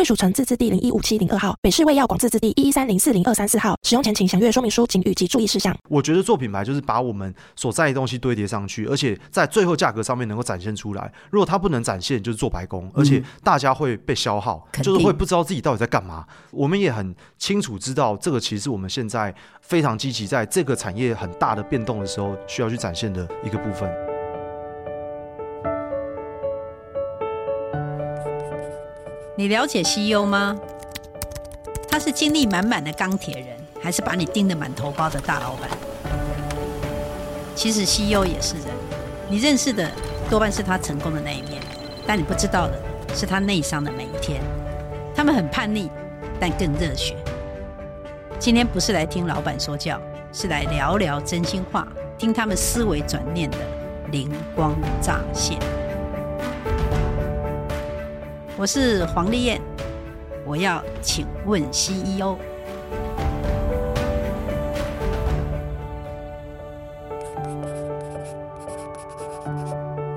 贵属城自治地零一五七零二号，北市卫药广自治地一一三零四零二三四号。使用前请详阅说明书、警语及注意事项。我觉得做品牌就是把我们所在的东西堆叠上去，而且在最后价格上面能够展现出来。如果它不能展现，就是做白工，而且大家会被消耗，嗯、就是会不知道自己到底在干嘛。我们也很清楚知道，这个其实是我们现在非常积极，在这个产业很大的变动的时候，需要去展现的一个部分。你了解西优吗？他是精力满满的钢铁人，还是把你盯得满头包的大老板？其实西优也是人，你认识的多半是他成功的那一面，但你不知道的是他内伤的每一天。他们很叛逆，但更热血。今天不是来听老板说教，是来聊聊真心话，听他们思维转念的灵光乍现。我是黄丽燕，我要请问 CEO。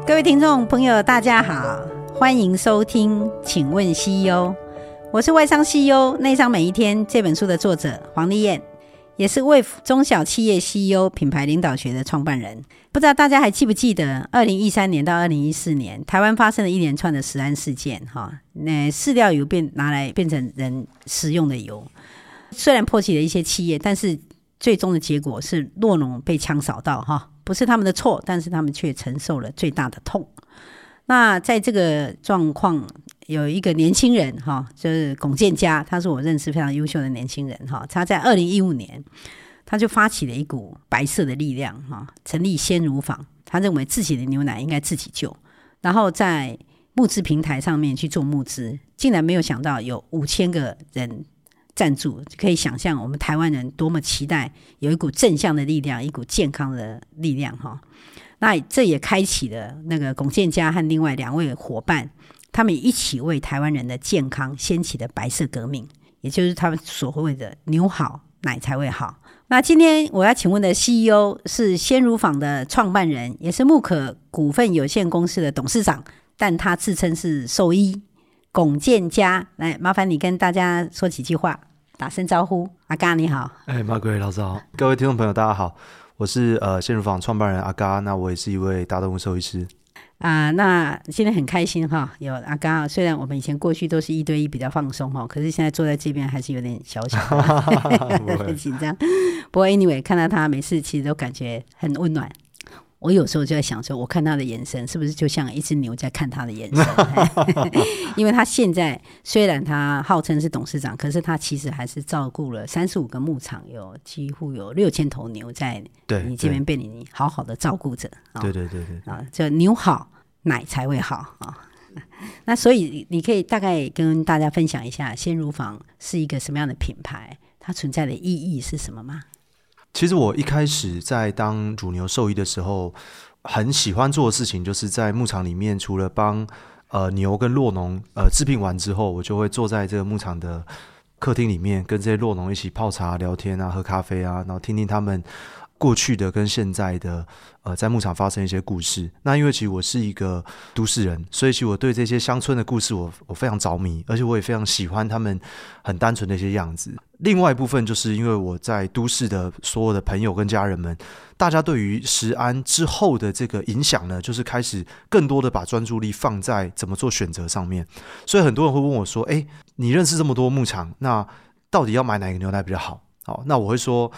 各位听众朋友，大家好，欢迎收听，请问 CEO。我是外商 CEO 内商每一天这本书的作者黄丽燕。也是 Wave 中小企业 CEO 品牌领导学的创办人。不知道大家还记不记得，二零一三年到二零一四年，台湾发生了一连串的食安事件，哈，那饲料油变拿来变成人食用的油，虽然波及了一些企业，但是最终的结果是酪农被枪扫到，哈，不是他们的错，但是他们却承受了最大的痛。那在这个状况，有一个年轻人哈，就是龚建嘉，他是我认识非常优秀的年轻人哈。他在二零一五年，他就发起了一股白色的力量哈，成立鲜乳坊。他认为自己的牛奶应该自己救，然后在募资平台上面去做募资，竟然没有想到有五千个人赞助。可以想象我们台湾人多么期待有一股正向的力量，一股健康的力量哈。那这也开启了那个龚建嘉和另外两位伙伴，他们一起为台湾人的健康掀起的白色革命，也就是他们所谓的“牛好奶才会好”。那今天我要请问的 CEO 是鲜乳坊的创办人，也是木可股份有限公司的董事长，但他自称是兽医龚建家。来，麻烦你跟大家说几句话，打声招呼。阿嘎你好，哎，马各位老师好，各位听众朋友大家好。我是呃鲜乳坊创办人阿嘎，那我也是一位大动物兽医师啊。那现在很开心哈，有阿刚。虽然我们以前过去都是一对一比较放松哈，可是现在坐在这边还是有点小小的 很紧张。不过 anyway，看到他每次其实都感觉很温暖。我有时候就在想说，我看他的眼神是不是就像一只牛在看他的眼神？因为他现在虽然他号称是董事长，可是他其实还是照顾了三十五个牧场，有几乎有六千头牛在你这边被你好好的照顾着。对对对对啊，这牛好奶才会好啊。那所以你可以大概跟大家分享一下鲜乳坊是一个什么样的品牌，它存在的意义是什么吗？其实我一开始在当乳牛兽医的时候，很喜欢做的事情，就是在牧场里面，除了帮呃牛跟洛农呃治病完之后，我就会坐在这个牧场的客厅里面，跟这些洛农一起泡茶聊天啊，喝咖啡啊，然后听听他们。过去的跟现在的，呃，在牧场发生一些故事。那因为其实我是一个都市人，所以其实我对这些乡村的故事我，我非常着迷，而且我也非常喜欢他们很单纯的一些样子。另外一部分就是因为我在都市的所有的朋友跟家人们，大家对于食安之后的这个影响呢，就是开始更多的把专注力放在怎么做选择上面。所以很多人会问我说：“诶，你认识这么多牧场，那到底要买哪个牛奶比较好？”好，那我会说。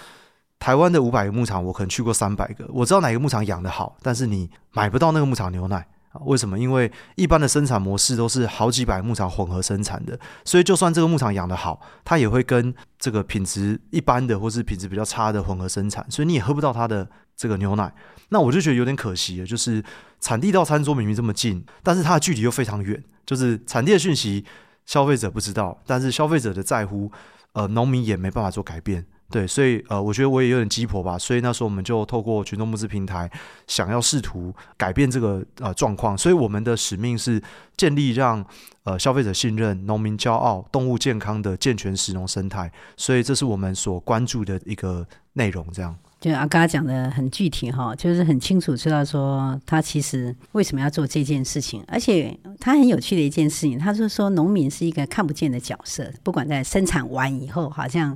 台湾的五百个牧场，我可能去过三百个，我知道哪个牧场养得好，但是你买不到那个牧场牛奶啊？为什么？因为一般的生产模式都是好几百牧场混合生产的，所以就算这个牧场养得好，它也会跟这个品质一般的或是品质比较差的混合生产，所以你也喝不到它的这个牛奶。那我就觉得有点可惜了，就是产地到餐桌明明这么近，但是它的距离又非常远，就是产地的讯息消费者不知道，但是消费者的在乎，呃，农民也没办法做改变。对，所以呃，我觉得我也有点鸡婆吧，所以那时候我们就透过群众募资平台，想要试图改变这个呃状况。所以我们的使命是建立让呃消费者信任、农民骄傲、动物健康的健全食农生态。所以这是我们所关注的一个内容。这样，就阿嘎讲的很具体哈，就是很清楚知道说他其实为什么要做这件事情，而且他很有趣的一件事情，他是说农民是一个看不见的角色，不管在生产完以后，好像。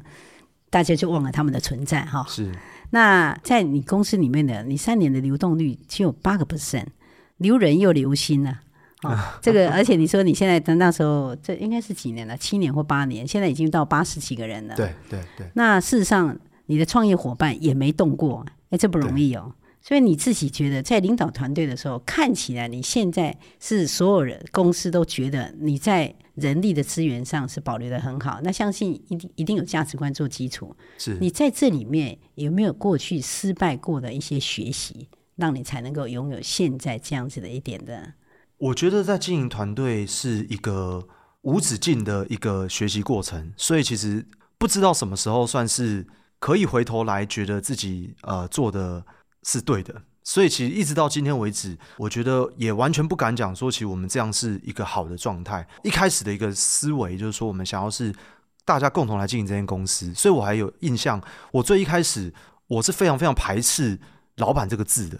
大家就忘了他们的存在哈。是。那在你公司里面的，你三年的流动率只有八个 percent，留人又留心呢、啊。哦，这个，而且你说你现在等那时候，这应该是几年了？七年或八年？现在已经到八十几个人了。对对对。那事实上，你的创业伙伴也没动过，哎，这不容易哦。所以你自己觉得，在领导团队的时候，看起来你现在是所有人公司都觉得你在。人力的资源上是保留的很好，那相信一定一定有价值观做基础。是你在这里面有没有过去失败过的一些学习，让你才能够拥有现在这样子的一点的？我觉得在经营团队是一个无止境的一个学习过程，所以其实不知道什么时候算是可以回头来觉得自己呃做的是对的。所以其实一直到今天为止，我觉得也完全不敢讲说，其实我们这样是一个好的状态。一开始的一个思维就是说，我们想要是大家共同来经营这间公司。所以我还有印象，我最一开始我是非常非常排斥“老板”这个字的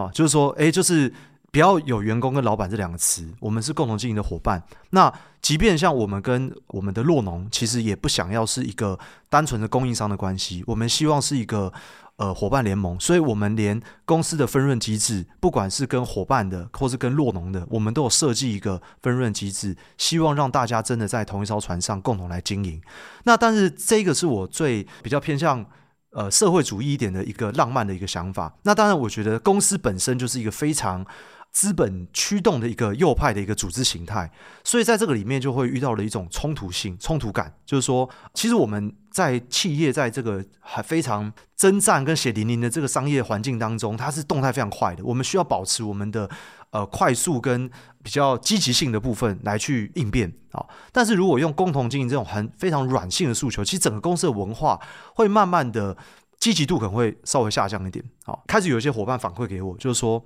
啊，就是说，哎，就是不要有员工跟老板这两个词，我们是共同经营的伙伴。那即便像我们跟我们的洛农，其实也不想要是一个单纯的供应商的关系，我们希望是一个。呃，伙伴联盟，所以我们连公司的分润机制，不管是跟伙伴的，或是跟洛农的，我们都有设计一个分润机制，希望让大家真的在同一艘船上共同来经营。那但是这个是我最比较偏向呃社会主义一点的一个浪漫的一个想法。那当然，我觉得公司本身就是一个非常。资本驱动的一个右派的一个组织形态，所以在这个里面就会遇到了一种冲突性、冲突感，就是说，其实我们在企业在这个还非常征战跟血淋淋的这个商业环境当中，它是动态非常快的。我们需要保持我们的呃快速跟比较积极性的部分来去应变啊。但是如果用共同经营这种很非常软性的诉求，其实整个公司的文化会慢慢的积极度可能会稍微下降一点。好，开始有一些伙伴反馈给我，就是说。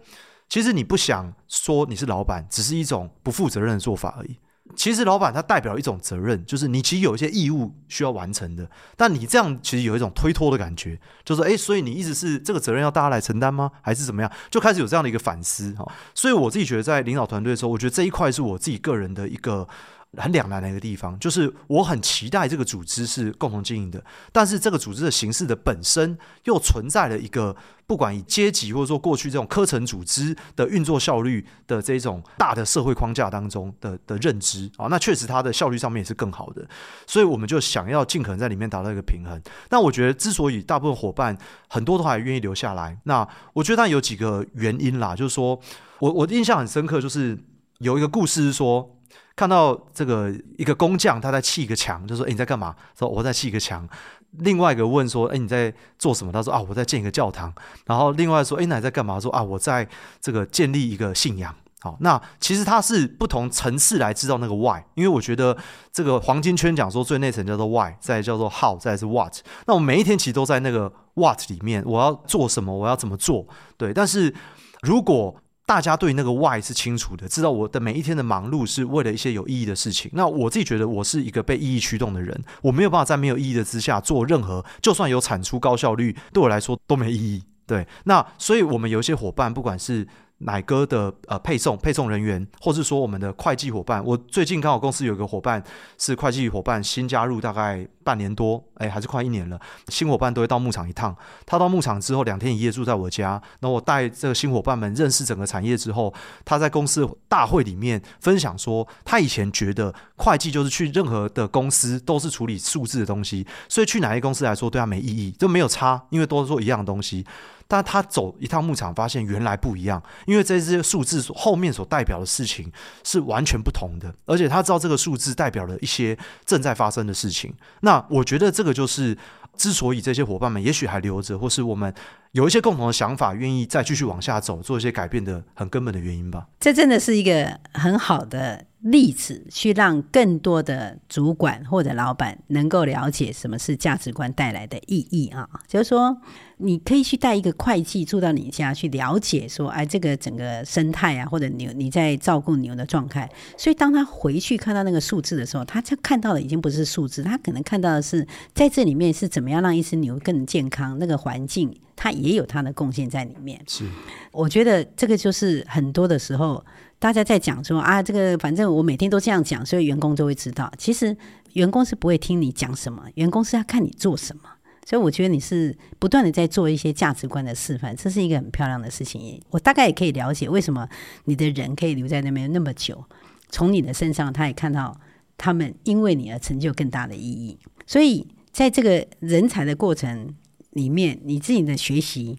其实你不想说你是老板，只是一种不负责任的做法而已。其实老板他代表一种责任，就是你其实有一些义务需要完成的。但你这样其实有一种推脱的感觉，就是诶，所以你一直是这个责任要大家来承担吗？还是怎么样？就开始有这样的一个反思哈。所以我自己觉得，在领导团队的时候，我觉得这一块是我自己个人的一个。很两难的一个地方，就是我很期待这个组织是共同经营的，但是这个组织的形式的本身又存在了一个不管以阶级或者说过去这种科层组织的运作效率的这种大的社会框架当中的的认知啊，那确实它的效率上面也是更好的，所以我们就想要尽可能在里面达到一个平衡。那我觉得之所以大部分伙伴很多都还愿意留下来，那我觉得它有几个原因啦，就是说我我印象很深刻，就是有一个故事是说。看到这个一个工匠，他在砌一个墙，就说：“诶，你在干嘛？”说：“我在砌一个墙。”另外一个问说：“诶，你在做什么？”他说：“啊，我在建一个教堂。”然后另外说：“诶，那你在干嘛？”说：“啊，我在这个建立一个信仰。”好，那其实它是不同层次来知道那个 why，因为我觉得这个黄金圈讲说最内层叫做 why，再叫做 how，再是 what。那我每一天其实都在那个 what 里面，我要做什么？我要怎么做？对，但是如果大家对那个 why 是清楚的，知道我的每一天的忙碌是为了一些有意义的事情。那我自己觉得我是一个被意义驱动的人，我没有办法在没有意义的之下做任何，就算有产出高效率，对我来说都没意义。对，那所以我们有一些伙伴，不管是。奶哥的呃配送配送人员，或是说我们的会计伙伴，我最近刚好公司有一个伙伴是会计伙伴，新加入大概半年多，哎，还是快一年了。新伙伴都会到牧场一趟，他到牧场之后两天一夜住在我家，那我带这个新伙伴们认识整个产业之后，他在公司大会里面分享说，他以前觉得会计就是去任何的公司都是处理数字的东西，所以去哪些公司来说对他没意义，就没有差，因为都是做一样的东西。但他走一趟牧场，发现原来不一样，因为这些数字后面所代表的事情是完全不同的，而且他知道这个数字代表了一些正在发生的事情。那我觉得这个就是之所以这些伙伴们也许还留着，或是我们有一些共同的想法，愿意再继续往下走，做一些改变的很根本的原因吧。这真的是一个很好的例子去让更多的主管或者老板能够了解什么是价值观带来的意义啊，就是说，你可以去带一个会计住到你家去了解说，哎，这个整个生态啊，或者牛你在照顾牛的状态，所以当他回去看到那个数字的时候，他就看到的已经不是数字，他可能看到的是在这里面是怎么样让一只牛更健康，那个环境他也有他的贡献在里面。是，我觉得这个就是很多的时候。大家在讲说啊，这个反正我每天都这样讲，所以员工就会知道。其实员工是不会听你讲什么，员工是要看你做什么。所以我觉得你是不断的在做一些价值观的示范，这是一个很漂亮的事情。我大概也可以了解为什么你的人可以留在那边那么久，从你的身上他也看到他们因为你而成就更大的意义。所以在这个人才的过程里面，你自己的学习。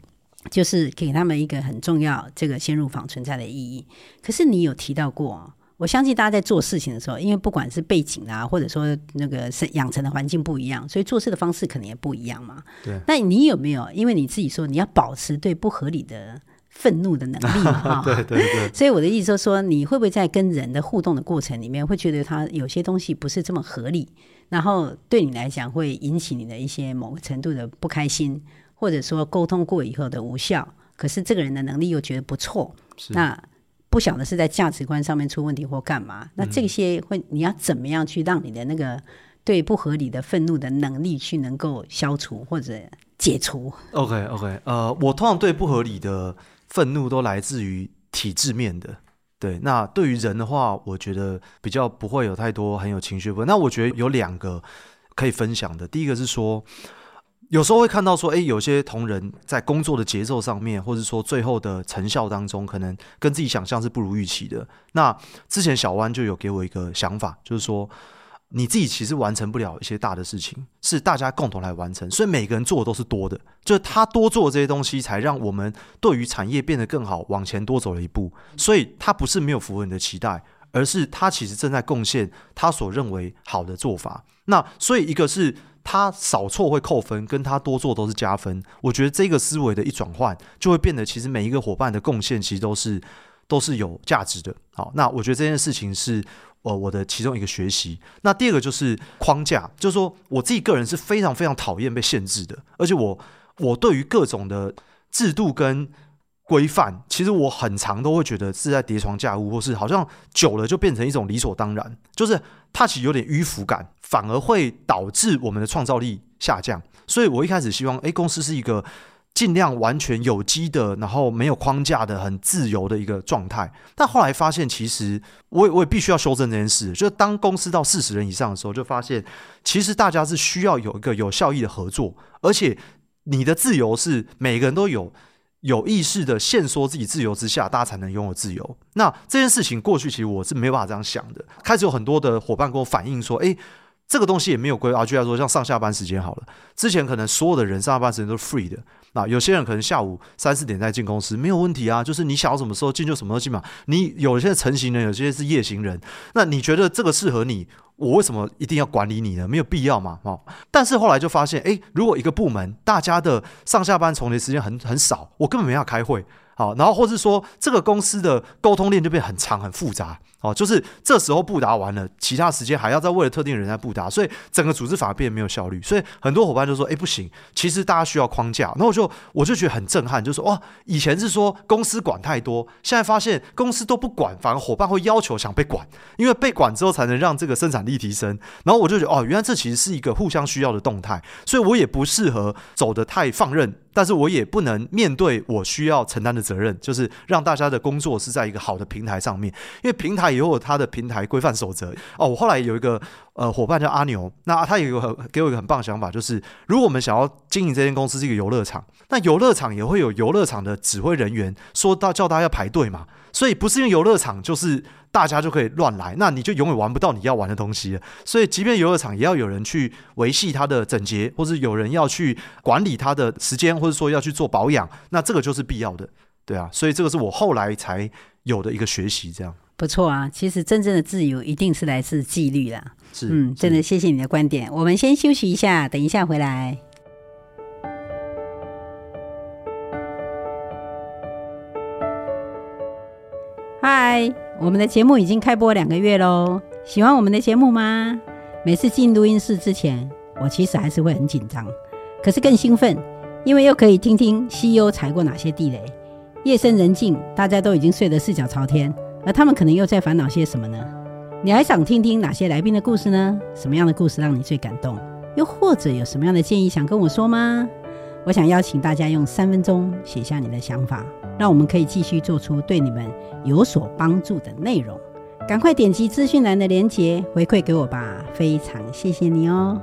就是给他们一个很重要，这个先入访存在的意义。可是你有提到过，我相信大家在做事情的时候，因为不管是背景啊，或者说那个是养成的环境不一样，所以做事的方式可能也不一样嘛。对。那你有没有？因为你自己说你要保持对不合理的愤怒的能力嘛？对对对。所以我的意思就是说，你会不会在跟人的互动的过程里面，会觉得他有些东西不是这么合理，然后对你来讲会引起你的一些某个程度的不开心？或者说沟通过以后的无效，可是这个人的能力又觉得不错，那不晓得是在价值观上面出问题或干嘛？那这些会你要怎么样去让你的那个对不合理的愤怒的能力去能够消除或者解除？OK OK，呃，我通常对不合理的愤怒都来自于体制面的，对。那对于人的话，我觉得比较不会有太多很有情绪。那我觉得有两个可以分享的，第一个是说。有时候会看到说，诶，有些同仁在工作的节奏上面，或者说最后的成效当中，可能跟自己想象是不如预期的。那之前小湾就有给我一个想法，就是说，你自己其实完成不了一些大的事情，是大家共同来完成，所以每个人做的都是多的，就是他多做这些东西，才让我们对于产业变得更好，往前多走了一步。所以他不是没有符合你的期待，而是他其实正在贡献他所认为好的做法。那所以一个是。他少错会扣分，跟他多做都是加分。我觉得这个思维的一转换，就会变得其实每一个伙伴的贡献其实都是都是有价值的。好，那我觉得这件事情是呃我的其中一个学习。那第二个就是框架，就是说我自己个人是非常非常讨厌被限制的，而且我我对于各种的制度跟规范，其实我很常都会觉得是在叠床架屋，或是好像久了就变成一种理所当然，就是它其实有点迂腐感，反而会导致我们的创造力下降。所以我一开始希望，诶，公司是一个尽量完全有机的，然后没有框架的、很自由的一个状态。但后来发现，其实我也我也必须要修正这件事，就当公司到四十人以上的时候，就发现其实大家是需要有一个有效益的合作，而且你的自由是每个人都有。有意识的限缩自己自由之下，大家才能拥有自由。那这件事情过去其实我是没有办法这样想的。开始有很多的伙伴跟我反映说：“诶，这个东西也没有规划。”就来说像上下班时间好了，之前可能所有的人上下班时间都是 free 的。那有些人可能下午三四点再进公司，没有问题啊，就是你想要什么时候进就什么时候进嘛。你有些成型人，有些是夜行人。那你觉得这个适合你？我为什么一定要管理你呢？没有必要嘛，哦。但是后来就发现，诶，如果一个部门大家的上下班重叠时间很很少，我根本没法开会。好，然后或是说这个公司的沟通链就变很长很复杂。哦，就是这时候布达完了，其他时间还要再为了特定人在布达，所以整个组织反而变得没有效率。所以很多伙伴就说：“哎，不行，其实大家需要框架。”那我就我就觉得很震撼，就说：“哇，以前是说公司管太多，现在发现公司都不管，反而伙伴会要求想被管，因为被管之后才能让这个生产力提升。”然后我就觉得：“哦，原来这其实是一个互相需要的动态。”所以我也不适合走得太放任。但是我也不能面对我需要承担的责任，就是让大家的工作是在一个好的平台上面，因为平台也有它的平台规范守则。哦，我后来有一个呃伙伴叫阿牛，那他也有很给我一个很棒的想法，就是如果我们想要经营这间公司是一个游乐场，那游乐场也会有游乐场的指挥人员，说到叫大家要排队嘛，所以不是因为游乐场就是。大家就可以乱来，那你就永远玩不到你要玩的东西了。所以，即便游乐场也要有人去维系它的整洁，或是有人要去管理它的时间，或者说要去做保养，那这个就是必要的，对啊。所以，这个是我后来才有的一个学习，这样不错啊。其实，真正的自由一定是来自纪律啦。是，嗯，真的谢谢你的观点。我们先休息一下，等一下回来。嗨。我们的节目已经开播两个月喽，喜欢我们的节目吗？每次进录音室之前，我其实还是会很紧张，可是更兴奋，因为又可以听听 CEO 踩过哪些地雷。夜深人静，大家都已经睡得四脚朝天，而他们可能又在烦恼些什么呢？你还想听听哪些来宾的故事呢？什么样的故事让你最感动？又或者有什么样的建议想跟我说吗？我想邀请大家用三分钟写下你的想法，让我们可以继续做出对你们有所帮助的内容。赶快点击资讯栏的链接回馈给我吧，非常谢谢你哦！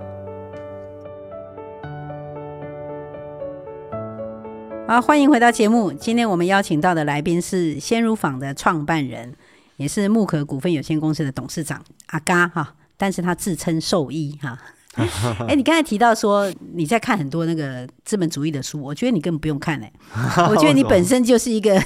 好，欢迎回到节目。今天我们邀请到的来宾是鲜乳坊的创办人，也是木可股份有限公司的董事长阿嘎哈，但是他自称兽医哈。哎，你刚才提到说你在看很多那个资本主义的书，我觉得你根本不用看嘞。我觉得你本身就是一个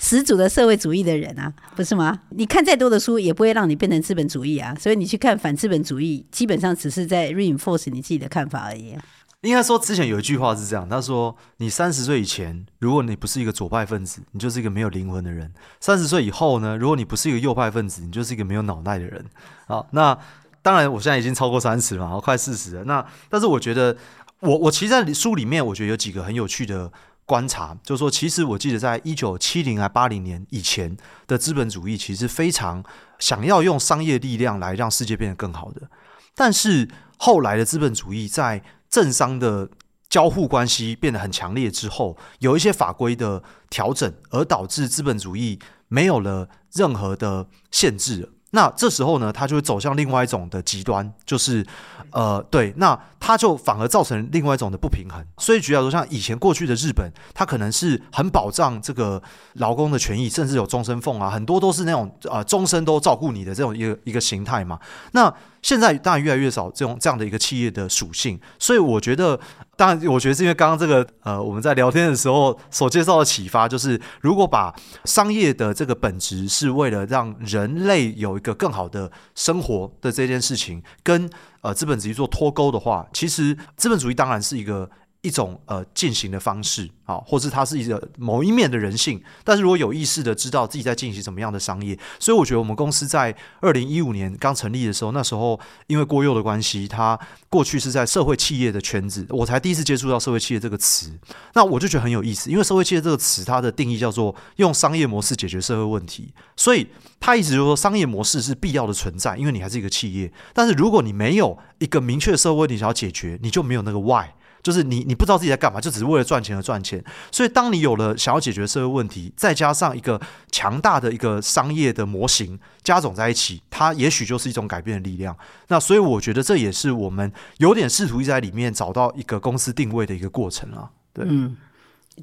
十足的社会主义的人啊，不是吗？你看再多的书也不会让你变成资本主义啊，所以你去看反资本主义，基本上只是在 reinforce 你自己的看法而已。应该说，之前有一句话是这样，他说：“你三十岁以前，如果你不是一个左派分子，你就是一个没有灵魂的人；三十岁以后呢，如果你不是一个右派分子，你就是一个没有脑袋的人。”好，那。当然，我现在已经超过三十了，我快四十了。那但是我觉得，我我其实在书里面，我觉得有几个很有趣的观察，就是说，其实我记得在一九七零还八零年以前的资本主义，其实非常想要用商业力量来让世界变得更好的。但是后来的资本主义在政商的交互关系变得很强烈之后，有一些法规的调整，而导致资本主义没有了任何的限制。那这时候呢，它就会走向另外一种的极端，就是，呃，对，那它就反而造成另外一种的不平衡。所以，举例说，像以前过去的日本，它可能是很保障这个劳工的权益，甚至有终身俸啊，很多都是那种呃终身都照顾你的这种一个一个形态嘛。那现在当然越来越少这种这样的一个企业的属性，所以我觉得，当然我觉得是因为刚刚这个呃我们在聊天的时候所介绍的启发，就是如果把商业的这个本质是为了让人类有一个更好的生活的这件事情，跟呃资本主义做脱钩的话，其实资本主义当然是一个。一种呃进行的方式啊，或是它是一个某一面的人性，但是如果有意识的知道自己在进行什么样的商业，所以我觉得我们公司在二零一五年刚成立的时候，那时候因为郭佑的关系，他过去是在社会企业的圈子，我才第一次接触到社会企业这个词，那我就觉得很有意思，因为社会企业这个词它的定义叫做用商业模式解决社会问题，所以他一直就说商业模式是必要的存在，因为你还是一个企业，但是如果你没有一个明确的社会问题想要解决，你就没有那个 why。就是你，你不知道自己在干嘛，就只是为了赚钱而赚钱。所以，当你有了想要解决社会问题，再加上一个强大的一个商业的模型加总在一起，它也许就是一种改变的力量。那所以，我觉得这也是我们有点试图在里面找到一个公司定位的一个过程啊。对，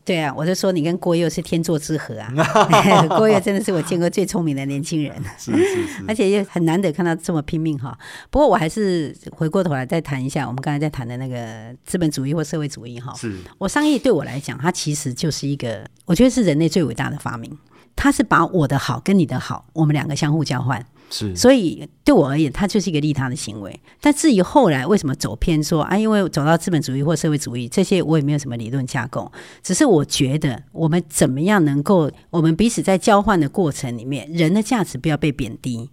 对啊，我就说你跟郭佑是天作之合啊！郭佑真的是我见过最聪明的年轻人，是是是，而且又很难得看到这么拼命哈。不过我还是回过头来再谈一下我们刚才在谈的那个资本主义或社会主义哈。是，我商业对我来讲，它其实就是一个，我觉得是人类最伟大的发明。它是把我的好跟你的好，我们两个相互交换。是，所以对我而言，它就是一个利他的行为。但至于后来为什么走偏说，说啊，因为走到资本主义或社会主义这些，我也没有什么理论架构。只是我觉得，我们怎么样能够，我们彼此在交换的过程里面，人的价值不要被贬低，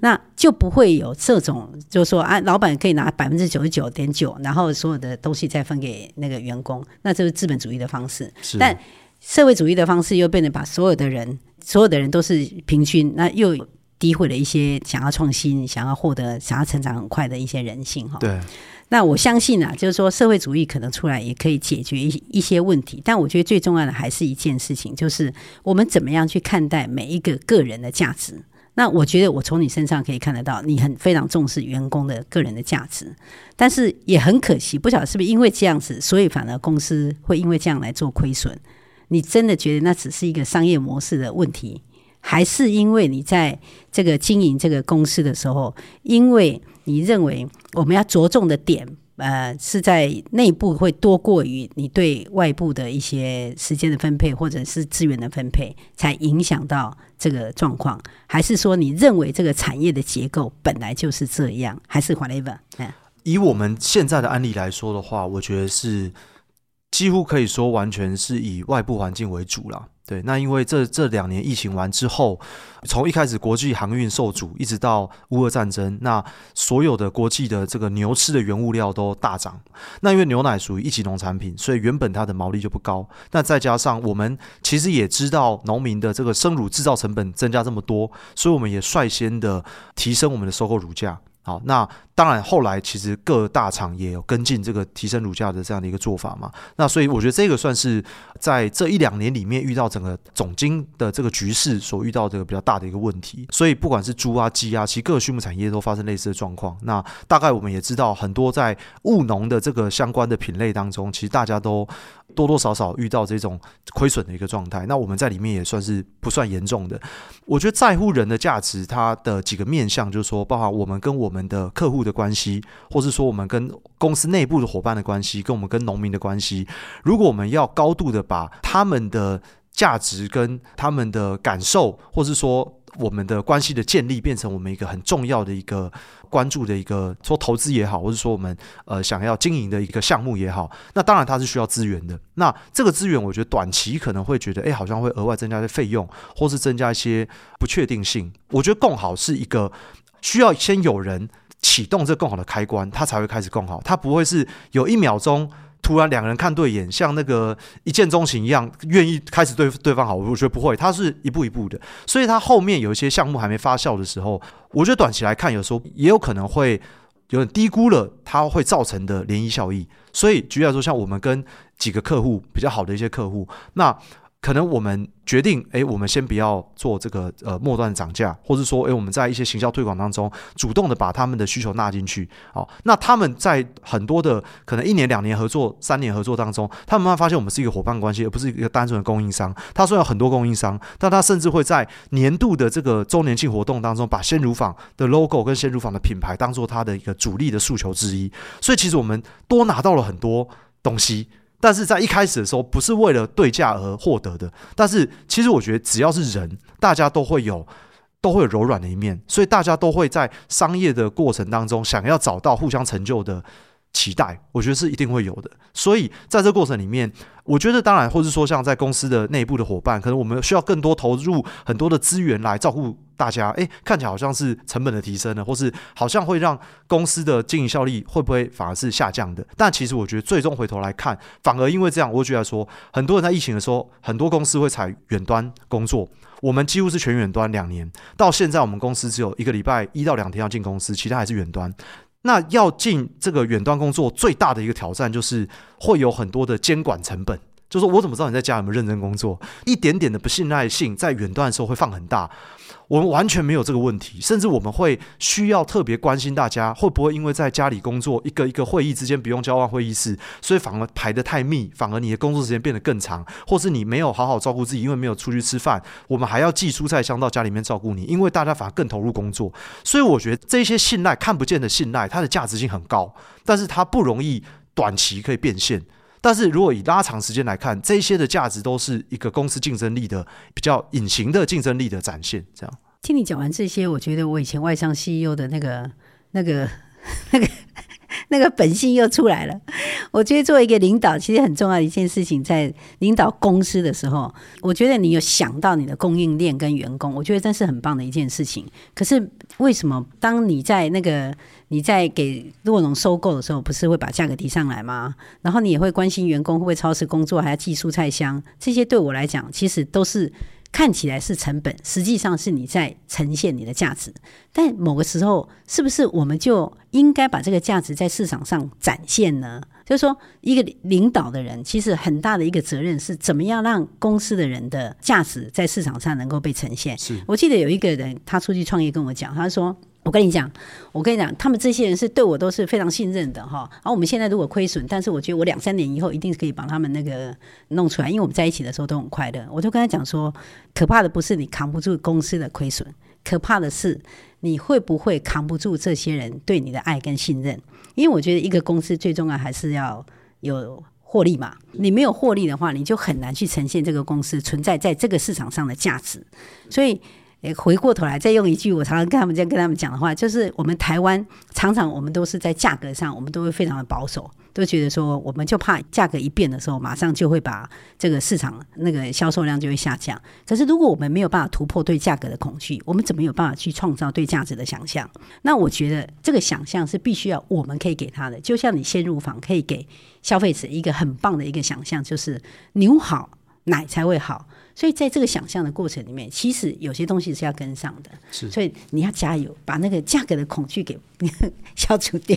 那就不会有这种，就是说啊，老板可以拿百分之九十九点九，然后所有的东西再分给那个员工，那这是资本主义的方式。是，但社会主义的方式又变得把所有的人，所有的人都是平均，那又。诋毁了一些想要创新、想要获得、想要成长很快的一些人性哈。对，那我相信啊，就是说社会主义可能出来也可以解决一一些问题，但我觉得最重要的还是一件事情，就是我们怎么样去看待每一个个人的价值。那我觉得我从你身上可以看得到，你很非常重视员工的个人的价值，但是也很可惜，不晓得是不是因为这样子，所以反而公司会因为这样来做亏损。你真的觉得那只是一个商业模式的问题？还是因为你在这个经营这个公司的时候，因为你认为我们要着重的点，呃，是在内部会多过于你对外部的一些时间的分配或者是资源的分配，才影响到这个状况？还是说你认为这个产业的结构本来就是这样？还是 whatever？以我们现在的案例来说的话，我觉得是几乎可以说完全是以外部环境为主了。对，那因为这这两年疫情完之后，从一开始国际航运受阻，一直到乌俄战争，那所有的国际的这个牛吃的原物料都大涨。那因为牛奶属于一级农产品，所以原本它的毛利就不高。那再加上我们其实也知道农民的这个生乳制造成本增加这么多，所以我们也率先的提升我们的收购乳价。好，那当然，后来其实各大厂也有跟进这个提升乳价的这样的一个做法嘛。那所以我觉得这个算是在这一两年里面遇到整个总经的这个局势所遇到的比较大的一个问题。所以不管是猪啊、鸡啊，其实各个畜牧产业都发生类似的状况。那大概我们也知道，很多在务农的这个相关的品类当中，其实大家都多多少少遇到这种亏损的一个状态。那我们在里面也算是不算严重的。我觉得在乎人的价值，它的几个面向就是说，包含我们跟我们的客户的关系，或是说我们跟公司内部的伙伴的关系，跟我们跟农民的关系。如果我们要高度的把他们的价值跟他们的感受，或是说我们的关系的建立，变成我们一个很重要的一个关注的一个说投资也好，或是说我们呃想要经营的一个项目也好，那当然它是需要资源的。那这个资源，我觉得短期可能会觉得，哎，好像会额外增加一些费用，或是增加一些不确定性。我觉得更好是一个。需要先有人启动这更好的开关，它才会开始更好。它不会是有一秒钟突然两个人看对眼，像那个一见钟情一样，愿意开始对对方好。我觉得不会，它是一步一步的。所以它后面有一些项目还没发酵的时候，我觉得短期来看，有时候也有可能会有点低估了它会造成的涟漪效应。所以举例来说，像我们跟几个客户比较好的一些客户，那。可能我们决定，哎，我们先不要做这个呃末端的涨价，或者说，哎，我们在一些行销推广当中，主动的把他们的需求纳进去。好，那他们在很多的可能一年、两年合作、三年合作当中，他们慢慢发现我们是一个伙伴关系，而不是一个单纯的供应商。他说有很多供应商，但他甚至会在年度的这个周年庆活动当中，把鲜乳坊的 logo 跟鲜乳坊的品牌当做他的一个主力的诉求之一。所以，其实我们多拿到了很多东西。但是在一开始的时候，不是为了对价而获得的。但是其实我觉得，只要是人，大家都会有，都会有柔软的一面，所以大家都会在商业的过程当中，想要找到互相成就的期待，我觉得是一定会有的。所以在这过程里面，我觉得当然，或是说像在公司的内部的伙伴，可能我们需要更多投入很多的资源来照顾。大家诶，看起来好像是成本的提升了，或是好像会让公司的经营效率会不会反而是下降的？但其实我觉得最终回头来看，反而因为这样，我觉得说很多人在疫情的时候，很多公司会采远端工作，我们几乎是全远端两年，到现在我们公司只有一个礼拜一到两天要进公司，其他还是远端。那要进这个远端工作，最大的一个挑战就是会有很多的监管成本。就是说我怎么知道你在家有没有认真工作？一点点的不信赖性在远端的时候会放很大。我们完全没有这个问题，甚至我们会需要特别关心大家会不会因为在家里工作，一个一个会议之间不用交换会议室，所以反而排得太密，反而你的工作时间变得更长，或是你没有好好照顾自己，因为没有出去吃饭，我们还要寄蔬菜箱到家里面照顾你，因为大家反而更投入工作。所以我觉得这些信赖看不见的信赖，它的价值性很高，但是它不容易短期可以变现。但是如果以拉长时间来看，这些的价值都是一个公司竞争力的比较隐形的竞争力的展现。这样听你讲完这些，我觉得我以前外商 CEO 的那个、那个、那个、那个本性又出来了。我觉得作为一个领导，其实很重要的一件事情，在领导公司的时候，我觉得你有想到你的供应链跟员工，我觉得这是很棒的一件事情。可是为什么当你在那个你在给洛农收购的时候，不是会把价格提上来吗？然后你也会关心员工会不会超时工作，还要寄蔬菜箱，这些对我来讲，其实都是看起来是成本，实际上是你在呈现你的价值。但某个时候，是不是我们就应该把这个价值在市场上展现呢？就是说，一个领导的人，其实很大的一个责任是怎么样让公司的人的价值在市场上能够被呈现。是我记得有一个人，他出去创业跟我讲，他说。我跟你讲，我跟你讲，他们这些人是对我都是非常信任的哈。然后我们现在如果亏损，但是我觉得我两三年以后一定是可以把他们那个弄出来，因为我们在一起的时候都很快乐。我就跟他讲说，可怕的不是你扛不住公司的亏损，可怕的是你会不会扛不住这些人对你的爱跟信任。因为我觉得一个公司最重要还是要有获利嘛。你没有获利的话，你就很难去呈现这个公司存在在这个市场上的价值。所以。回过头来再用一句我常常跟他们这样跟他们讲的话，就是我们台湾常常我们都是在价格上，我们都会非常的保守，都觉得说我们就怕价格一变的时候，马上就会把这个市场那个销售量就会下降。可是如果我们没有办法突破对价格的恐惧，我们怎么有办法去创造对价值的想象？那我觉得这个想象是必须要我们可以给他的，就像你先入房可以给消费者一个很棒的一个想象，就是牛好奶才会好。所以在这个想象的过程里面，其实有些东西是要跟上的。是，所以你要加油，把那个价格的恐惧给 消除掉。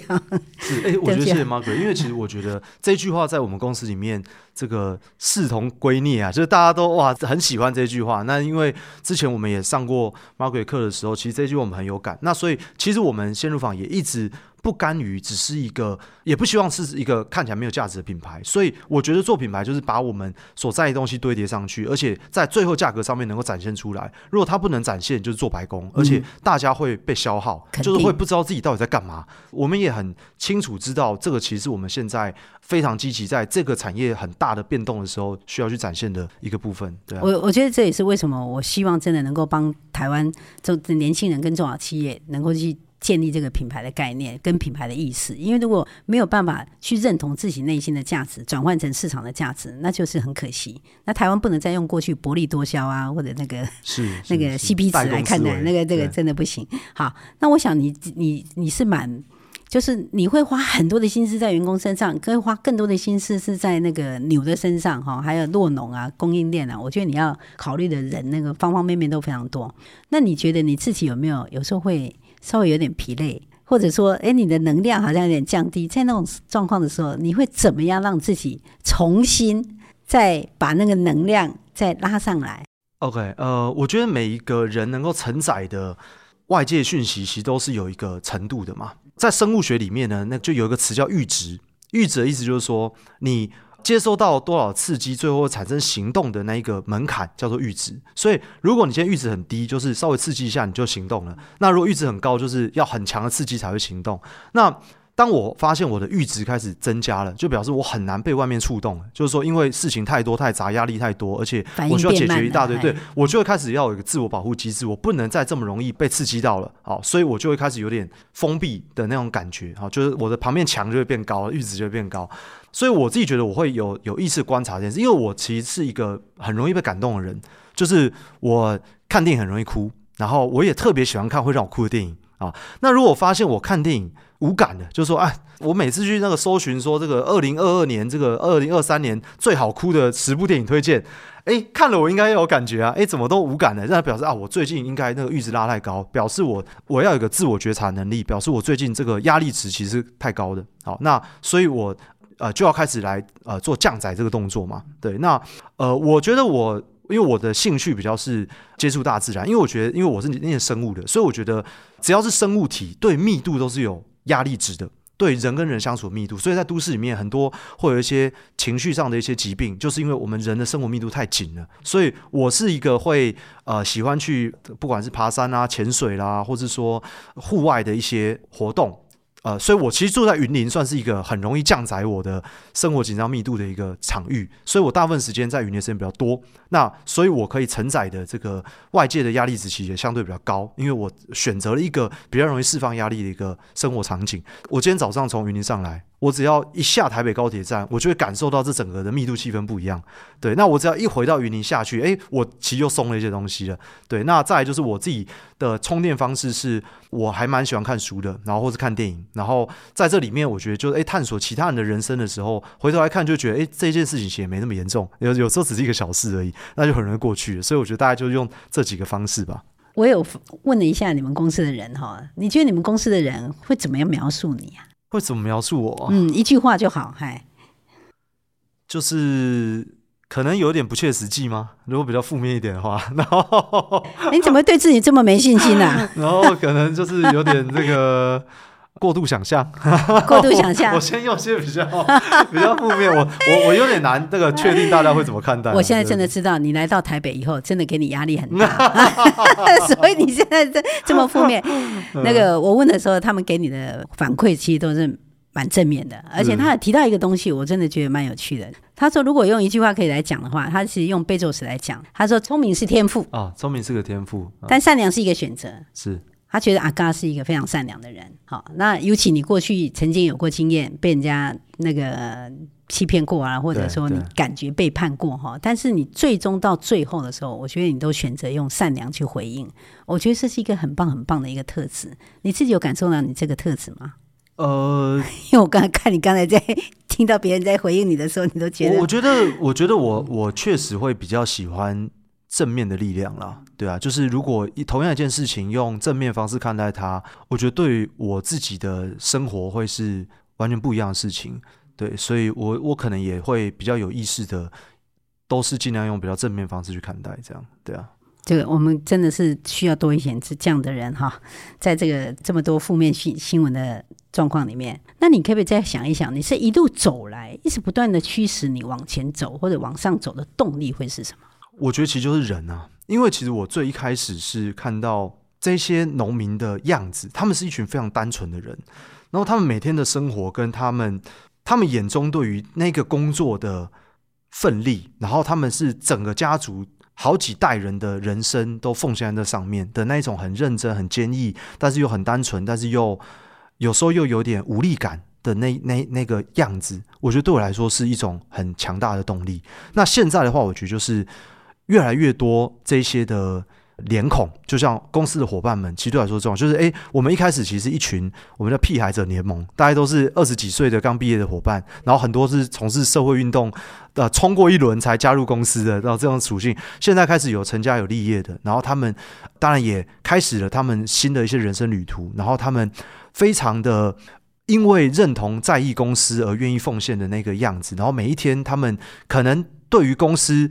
是，哎、欸，我觉得谢谢 Margaret，因为其实我觉得这句话在我们公司里面，这个视同归臬啊，就是大家都哇很喜欢这句话。那因为之前我们也上过 Margaret 课的时候，其实这句话我们很有感。那所以其实我们先入坊也一直。不甘于只是一个，也不希望是一个看起来没有价值的品牌，所以我觉得做品牌就是把我们所在的东西堆叠上去，而且在最后价格上面能够展现出来。如果它不能展现，就是做白工，而且大家会被消耗，嗯、就是会不知道自己到底在干嘛。我们也很清楚知道，这个其实是我们现在非常积极在这个产业很大的变动的时候需要去展现的一个部分。对啊，我我觉得这也是为什么我希望真的能够帮台湾这年轻人跟中小企业能够去。建立这个品牌的概念跟品牌的意识，因为如果没有办法去认同自己内心的价值，转换成市场的价值，那就是很可惜。那台湾不能再用过去薄利多销啊，或者那个是那个 CP 值来看待，那个这个真的不行。好，那我想你你你是蛮，就是你会花很多的心思在员工身上，可以花更多的心思是在那个牛的身上哈，还有洛农啊、供应链啊。我觉得你要考虑的人那个方方面面都非常多。那你觉得你自己有没有有时候会？稍微有点疲累，或者说，哎，你的能量好像有点降低，在那种状况的时候，你会怎么样让自己重新再把那个能量再拉上来？OK，呃，我觉得每一个人能够承载的外界讯息，其实都是有一个程度的嘛。在生物学里面呢，那就有一个词叫阈值，阈值的意思就是说你。接收到多少刺激，最后产生行动的那一个门槛叫做阈值。所以，如果你现在阈值很低，就是稍微刺激一下你就行动了。那如果阈值很高，就是要很强的刺激才会行动。那当我发现我的阈值开始增加了，就表示我很难被外面触动。就是说，因为事情太多太杂，压力太多，而且我需要解决一大堆，对，我就会开始要有一个自我保护机制，我不能再这么容易被刺激到了。好，所以我就会开始有点封闭的那种感觉。好，就是我的旁边墙就会变高，阈值就会变高。所以我自己觉得我会有有意识观察这件事，因为我其实是一个很容易被感动的人，就是我看电影很容易哭，然后我也特别喜欢看会让我哭的电影啊。那如果我发现我看电影无感的，就说，啊，我每次去那个搜寻说这个二零二二年这个二零二三年最好哭的十部电影推荐，哎，看了我应该有感觉啊，哎，怎么都无感的，这表示啊，我最近应该那个阈值拉太高，表示我我要有个自我觉察能力，表示我最近这个压力值其实太高的。好，那所以我。呃，就要开始来呃做降载这个动作嘛。对，那呃，我觉得我因为我的兴趣比较是接触大自然，因为我觉得因为我是念生物的，所以我觉得只要是生物体，对密度都是有压力值的，对人跟人相处的密度。所以在都市里面，很多会有一些情绪上的一些疾病，就是因为我们人的生活密度太紧了。所以我是一个会呃喜欢去不管是爬山啊、潜水啦，或是说户外的一些活动。呃，所以我其实住在云林，算是一个很容易降载我的生活紧张密度的一个场域，所以我大部分时间在云林时间比较多。那所以我可以承载的这个外界的压力值其实也相对比较高，因为我选择了一个比较容易释放压力的一个生活场景。我今天早上从云林上来。我只要一下台北高铁站，我就会感受到这整个的密度气氛不一样。对，那我只要一回到云林下去，诶，我其实又松了一些东西了。对，那再来就是我自己的充电方式是，我还蛮喜欢看书的，然后或是看电影，然后在这里面，我觉得就是诶，探索其他人的人生的时候，回头来看就觉得诶，这件事情其实也没那么严重，有有时候只是一个小事而已，那就很容易过去。所以我觉得大家就用这几个方式吧。我有问了一下你们公司的人哈，你觉得你们公司的人会怎么样描述你啊？会怎么描述我？嗯，一句话就好，嗨，就是可能有点不切实际吗？如果比较负面一点的话，然后你怎么对自己这么没信心呢、啊？然后可能就是有点这个。过度想象，过度想象。我先用些比较比较负面，我我我有点难这个确定大家会怎么看待。我现在真的知道，你来到台北以后，真的给你压力很大，所以你现在这这么负面。那个我问的时候，他们给你的反馈其实都是蛮正面的，而且他还提到一个东西，我真的觉得蛮有趣的。他说，如果用一句话可以来讲的话，他其实用贝佐斯来讲，他说聪明是天赋啊，聪明是个天赋，但善良是一个选择。是，他觉得阿嘎是一个非常善良的人。好，那尤其你过去曾经有过经验，被人家那个欺骗过啊，或者说你感觉背叛过哈，但是你最终到最后的时候，我觉得你都选择用善良去回应。我觉得这是一个很棒很棒的一个特质。你自己有感受到你这个特质吗？呃，因为我刚才看你刚才在听到别人在回应你的时候，你都觉得，我觉得，我觉得我我确实会比较喜欢正面的力量啦，对啊，就是如果同样一件事情用正面方式看待它，我觉得对于我自己的生活会是完全不一样的事情，对，所以我我可能也会比较有意识的，都是尽量用比较正面方式去看待，这样，对啊。这个我们真的是需要多一点这样的人哈，在这个这么多负面新新闻的状况里面，那你可不可以再想一想，你是一路走来，一直不断的驱使你往前走或者往上走的动力会是什么？我觉得其实就是人啊，因为其实我最一开始是看到这些农民的样子，他们是一群非常单纯的人，然后他们每天的生活跟他们他们眼中对于那个工作的奋力，然后他们是整个家族。好几代人的人生都奉献在那上面的那一种很认真、很坚毅，但是又很单纯，但是又有时候又有点无力感的那那那个样子，我觉得对我来说是一种很强大的动力。那现在的话，我觉得就是越来越多这些的。脸孔就像公司的伙伴们，其实对来说重要。就是哎、我们一开始其实一群我们的屁孩者联盟，大家都是二十几岁的刚毕业的伙伴，然后很多是从事社会运动，呃，冲过一轮才加入公司的，然后这种属性，现在开始有成家有立业的，然后他们当然也开始了他们新的一些人生旅途，然后他们非常的因为认同在意公司而愿意奉献的那个样子，然后每一天他们可能对于公司。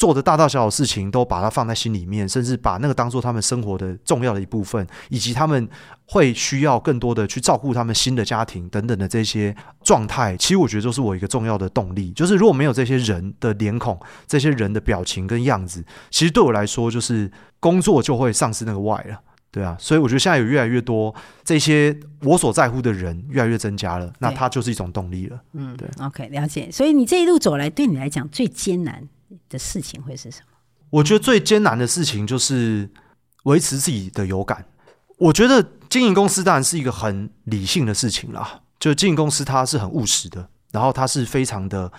做的大大小小事情都把它放在心里面，甚至把那个当做他们生活的重要的一部分，以及他们会需要更多的去照顾他们新的家庭等等的这些状态。其实我觉得就是我一个重要的动力，就是如果没有这些人的脸孔、这些人的表情跟样子，其实对我来说就是工作就会丧失那个 why 了，对啊。所以我觉得现在有越来越多这些我所在乎的人越来越增加了，那它就是一种动力了。嗯，对。OK，了解。所以你这一路走来，对你来讲最艰难的事情会是什么？我觉得最艰难的事情就是维持自己的有感。我觉得经营公司当然是一个很理性的事情啦，就经营公司它是很务实的，然后它是非常的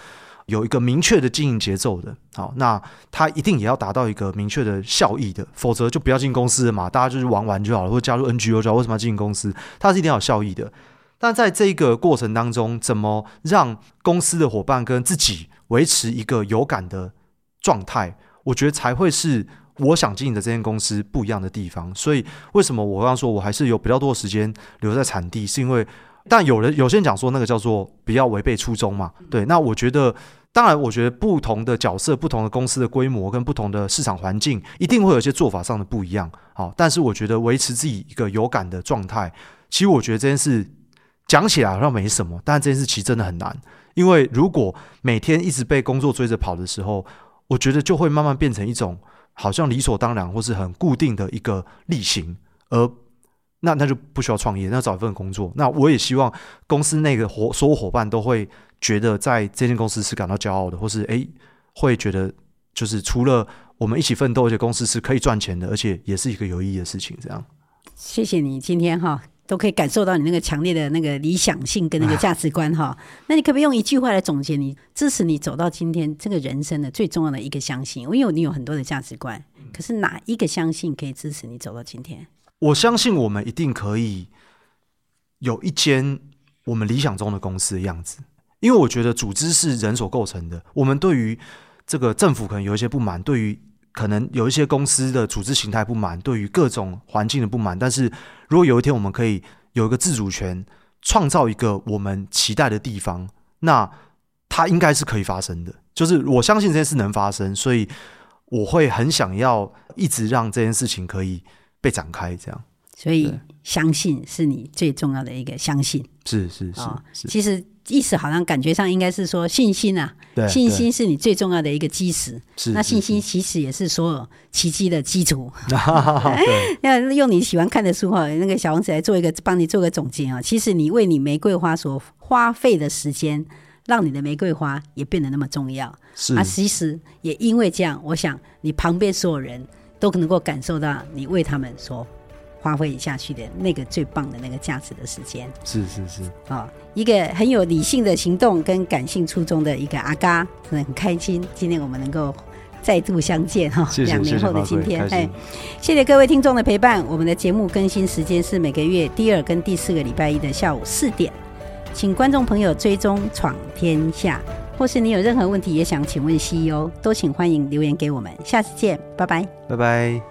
有一个明确的经营节奏的。好，那它一定也要达到一个明确的效益的，否则就不要进公司了嘛，大家就是玩玩就好了，或加入 NGO 就好。为什么要进公司？它是一定要有效益的。但在这个过程当中，怎么让公司的伙伴跟自己维持一个有感的状态，我觉得才会是我想经营的这间公司不一样的地方。所以，为什么我刚刚说我还是有比较多的时间留在产地，是因为，但有人有些人讲说那个叫做不要违背初衷嘛。对，那我觉得，当然，我觉得不同的角色、不同的公司的规模跟不同的市场环境，一定会有一些做法上的不一样。好，但是我觉得维持自己一个有感的状态，其实我觉得这件事讲起来好像没什么，但这件事其实真的很难，因为如果每天一直被工作追着跑的时候，我觉得就会慢慢变成一种好像理所当然或是很固定的一个例行，而那那就不需要创业，那找一份工作。那我也希望公司那个伙所有伙伴都会觉得在这间公司是感到骄傲的，或是诶会觉得就是除了我们一起奋斗，而且公司是可以赚钱的，而且也是一个有意义的事情。这样，谢谢你今天哈。都可以感受到你那个强烈的那个理想性跟那个价值观哈，那你可不可以用一句话来总结你支持你走到今天这个人生的最重要的一个相信？因为你有很多的价值观，可是哪一个相信可以支持你走到今天？我相信我们一定可以有一间我们理想中的公司的样子，因为我觉得组织是人所构成的。我们对于这个政府可能有一些不满，对于可能有一些公司的组织形态不满，对于各种环境的不满。但是如果有一天我们可以有一个自主权，创造一个我们期待的地方，那它应该是可以发生的。就是我相信这件事能发生，所以我会很想要一直让这件事情可以被展开。这样，所以相信是你最重要的一个相信。是是是，是，其实。意思好像感觉上应该是说信心啊，对信心是你最重要的一个基石。是那信心其实也是所有奇迹的基础。那用你喜欢看的书哈，那个小王子来做一个帮你做个总结啊。其实你为你玫瑰花所花费的时间，让你的玫瑰花也变得那么重要。是啊，其实也因为这样，我想你旁边所有人都能够感受到你为他们所花费下去的那个最棒的那个价值的时间。是是是啊、哦，一个很有理性的行动跟感性初衷的一个阿嘎，真的很开心。今天我们能够再度相见哈，两年后的今天，哎，谢谢各位听众的陪伴。我们的节目更新时间是每个月第二跟第四个礼拜一的下午四点，请观众朋友追踪闯天下，或是你有任何问题也想请问 CEO，都请欢迎留言给我们。下次见，拜拜，拜拜。